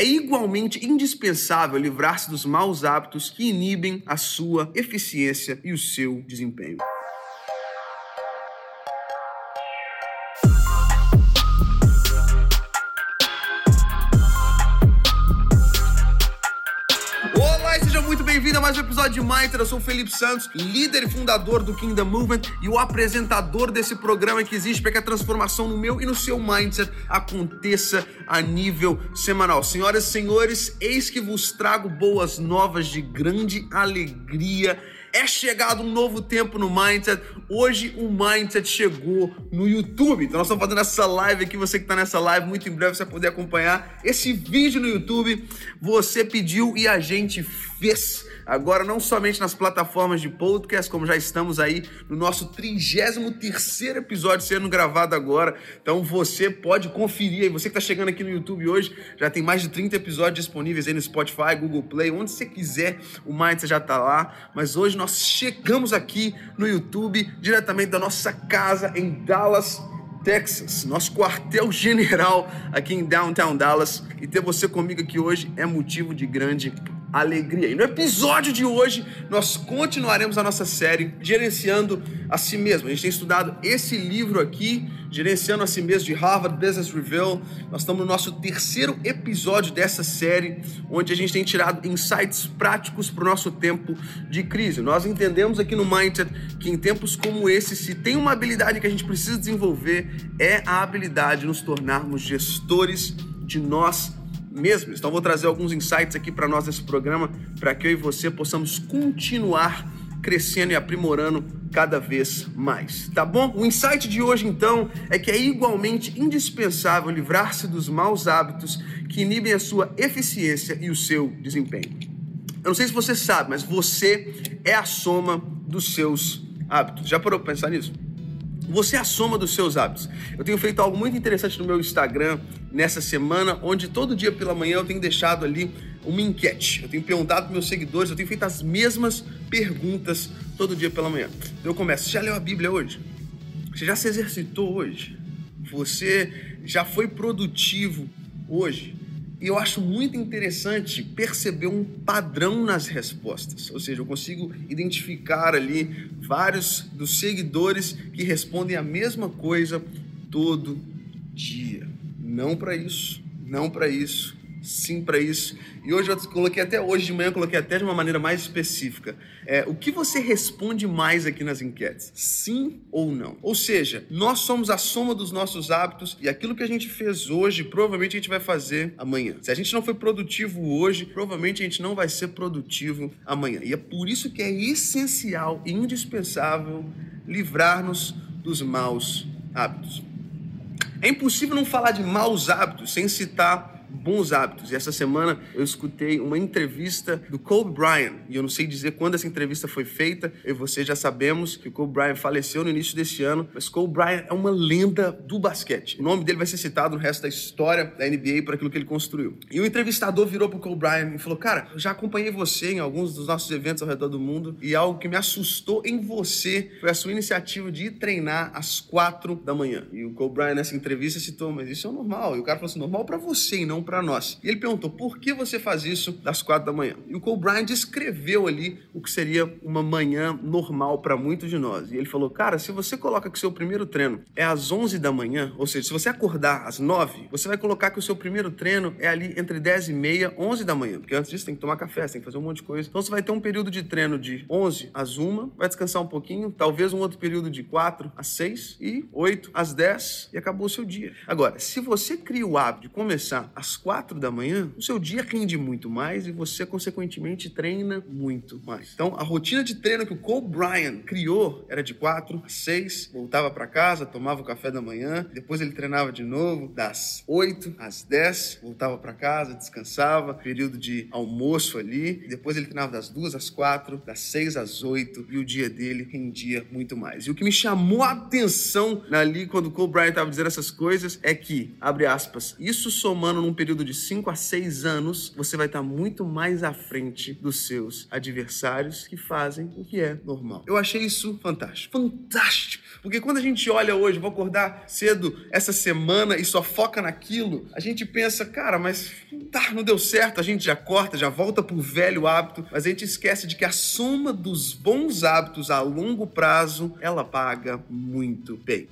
É igualmente indispensável livrar-se dos maus hábitos que inibem a sua eficiência e o seu desempenho. Bem-vindo a mais um episódio de Mindset. Eu sou o Felipe Santos, líder e fundador do Kingdom Movement e o apresentador desse programa que existe para que a transformação no meu e no seu mindset aconteça a nível semanal. Senhoras e senhores, eis que vos trago boas novas de grande alegria é chegado um novo tempo no Mindset. Hoje o Mindset chegou no YouTube. Então nós estamos fazendo essa live aqui. Você que está nessa live, muito em breve você vai poder acompanhar esse vídeo no YouTube. Você pediu e a gente fez agora não somente nas plataformas de podcast, como já estamos aí no nosso 33 episódio sendo gravado agora. Então você pode conferir aí, você que está chegando aqui no YouTube hoje, já tem mais de 30 episódios disponíveis aí no Spotify, Google Play, onde você quiser, o Mindset já está lá. Mas hoje nós chegamos aqui no YouTube, diretamente da nossa casa em Dallas, Texas, nosso quartel-general aqui em Downtown Dallas. E ter você comigo aqui hoje é motivo de grande alegria. E no episódio de hoje, nós continuaremos a nossa série Gerenciando a Si Mesmo. A gente tem estudado esse livro aqui, Gerenciando a Si Mesmo, de Harvard Business Review. Nós estamos no nosso terceiro episódio dessa série, onde a gente tem tirado insights práticos para o nosso tempo de crise. Nós entendemos aqui no Mindset que em tempos como esse, se tem uma habilidade que a gente precisa desenvolver, é a habilidade de nos tornarmos gestores de nós mesmos. Então vou trazer alguns insights aqui para nós nesse programa, para que eu e você possamos continuar crescendo e aprimorando cada vez mais, tá bom? O insight de hoje então é que é igualmente indispensável livrar-se dos maus hábitos que inibem a sua eficiência e o seu desempenho. Eu não sei se você sabe, mas você é a soma dos seus hábitos. Já parou para pensar nisso? Você é a soma dos seus hábitos. Eu tenho feito algo muito interessante no meu Instagram nessa semana, onde todo dia pela manhã eu tenho deixado ali uma enquete. Eu tenho perguntado para meus seguidores, eu tenho feito as mesmas perguntas todo dia pela manhã. Eu começo: você já leu a Bíblia hoje? Você já se exercitou hoje? Você já foi produtivo hoje? E eu acho muito interessante perceber um padrão nas respostas. Ou seja, eu consigo identificar ali vários dos seguidores que respondem a mesma coisa todo dia. Não para isso, não para isso, sim para isso. E hoje eu coloquei até hoje de manhã, coloquei até de uma maneira mais específica. É, o que você responde mais aqui nas enquetes? Sim ou não? Ou seja, nós somos a soma dos nossos hábitos e aquilo que a gente fez hoje, provavelmente a gente vai fazer amanhã. Se a gente não foi produtivo hoje, provavelmente a gente não vai ser produtivo amanhã. E é por isso que é essencial e indispensável livrar-nos dos maus hábitos. É impossível não falar de maus hábitos sem citar bons hábitos. E essa semana eu escutei uma entrevista do Kobe Bryant, e eu não sei dizer quando essa entrevista foi feita, e você já sabemos que o Kobe Bryant faleceu no início desse ano, mas Kobe Bryant é uma lenda do basquete. O nome dele vai ser citado no resto da história da NBA por aquilo que ele construiu. E o entrevistador virou pro Kobe Bryant e falou: Cara, eu já acompanhei você em alguns dos nossos eventos ao redor do mundo, e algo que me assustou em você foi a sua iniciativa de ir treinar às quatro da manhã. E o Kobe Bryant nessa entrevista citou: Mas isso é normal. E o cara falou assim: normal para você e não para nós. E ele perguntou: por que você faz isso das quatro da manhã? E o Cole Bryant descreveu ali o que seria uma manhã normal para muitos de nós. E ele falou: cara, se você coloca que o seu primeiro treino é às 11 da manhã, ou seja, se você acordar às 9, você vai colocar que o seu primeiro treino é ali entre 10 e meia, 11 da manhã. Porque antes disso tem que tomar café, tem que fazer um monte de coisa. Então você vai ter um período de treino de 11 às 1, vai descansar um pouquinho, talvez um outro período de 4 às 6 e 8 às 10 e acabou o seu dia. Agora, se você cria o hábito de começar às 4 da manhã, o seu dia rende muito mais e você, consequentemente, treina muito mais. Então, a rotina de treino que o Cole Bryan criou era de 4 às 6, voltava para casa, tomava o café da manhã, depois ele treinava de novo das 8 às 10, voltava para casa, descansava, período de almoço ali, depois ele treinava das 2 às 4, das 6 às 8 e o dia dele rendia muito mais. E o que me chamou a atenção ali quando o Cole Bryan estava dizendo essas coisas é que, abre aspas, isso somando num período de 5 a 6 anos, você vai estar muito mais à frente dos seus adversários que fazem o que é normal. Eu achei isso fantástico. Fantástico! Porque quando a gente olha hoje, vou acordar cedo essa semana e só foca naquilo, a gente pensa, cara, mas tá, não deu certo, a gente já corta, já volta pro velho hábito, mas a gente esquece de que a soma dos bons hábitos a longo prazo, ela paga muito bem.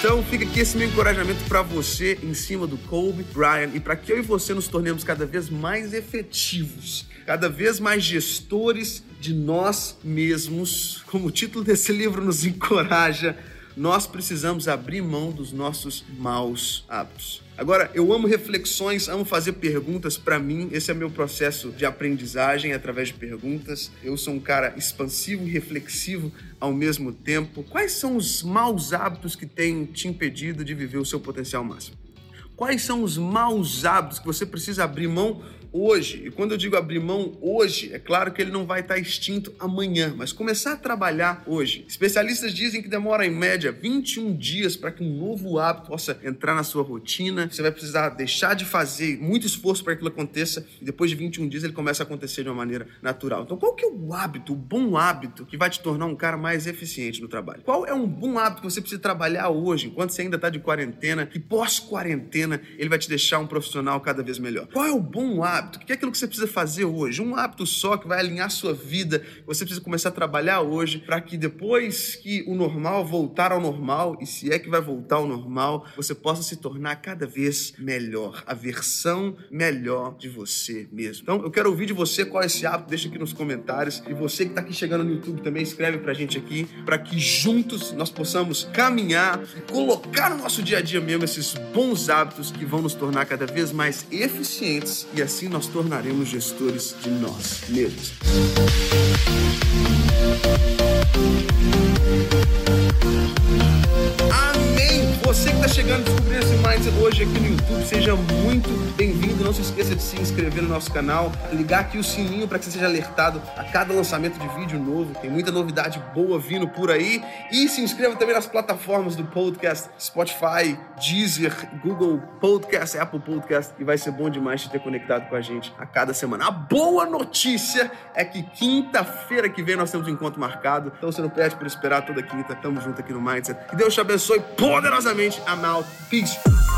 Então fica aqui esse meu encorajamento para você em cima do Kobe Bryant e para que eu e você nos tornemos cada vez mais efetivos, cada vez mais gestores de nós mesmos. Como o título desse livro nos encoraja, nós precisamos abrir mão dos nossos maus hábitos. Agora, eu amo reflexões, amo fazer perguntas para mim. Esse é meu processo de aprendizagem através de perguntas. Eu sou um cara expansivo e reflexivo ao mesmo tempo. Quais são os maus hábitos que têm te impedido de viver o seu potencial máximo? Quais são os maus hábitos que você precisa abrir mão hoje. E quando eu digo abrir mão hoje, é claro que ele não vai estar extinto amanhã, mas começar a trabalhar hoje. Especialistas dizem que demora em média 21 dias para que um novo hábito possa entrar na sua rotina. Você vai precisar deixar de fazer muito esforço para que aquilo aconteça e depois de 21 dias ele começa a acontecer de uma maneira natural. Então, qual que é o hábito, o bom hábito que vai te tornar um cara mais eficiente no trabalho? Qual é um bom hábito que você precisa trabalhar hoje, enquanto você ainda está de quarentena, que pós-quarentena ele vai te deixar um profissional cada vez melhor? Qual é o bom hábito? O que é aquilo que você precisa fazer hoje? Um hábito só que vai alinhar a sua vida. Você precisa começar a trabalhar hoje para que depois que o normal voltar ao normal, e se é que vai voltar ao normal, você possa se tornar cada vez melhor, a versão melhor de você mesmo. Então, eu quero ouvir de você qual é esse hábito, deixa aqui nos comentários. E você que está aqui chegando no YouTube também, escreve para a gente aqui, para que juntos nós possamos caminhar e colocar no nosso dia a dia mesmo esses bons hábitos que vão nos tornar cada vez mais eficientes e assim nós tornaremos gestores de nós mesmos. Amém! Você que está chegando descobrindo esse mindset hoje aqui no YouTube, seja muito bem-vindo. Não se esqueça de se inscrever no nosso canal, ligar aqui o sininho para que você seja alertado a cada lançamento de vídeo novo. Tem muita novidade boa vindo por aí. E se inscreva também nas plataformas do podcast Spotify, Deezer, Google Podcast, Apple Podcast. E vai ser bom demais te ter conectado com a gente a cada semana. A boa notícia é que quinta-feira que vem nós temos um encontro marcado. Então você não perde por esperar toda quinta. Tamo junto aqui no Mindset. Que Deus te abençoe poderosamente. I'm out. Peace.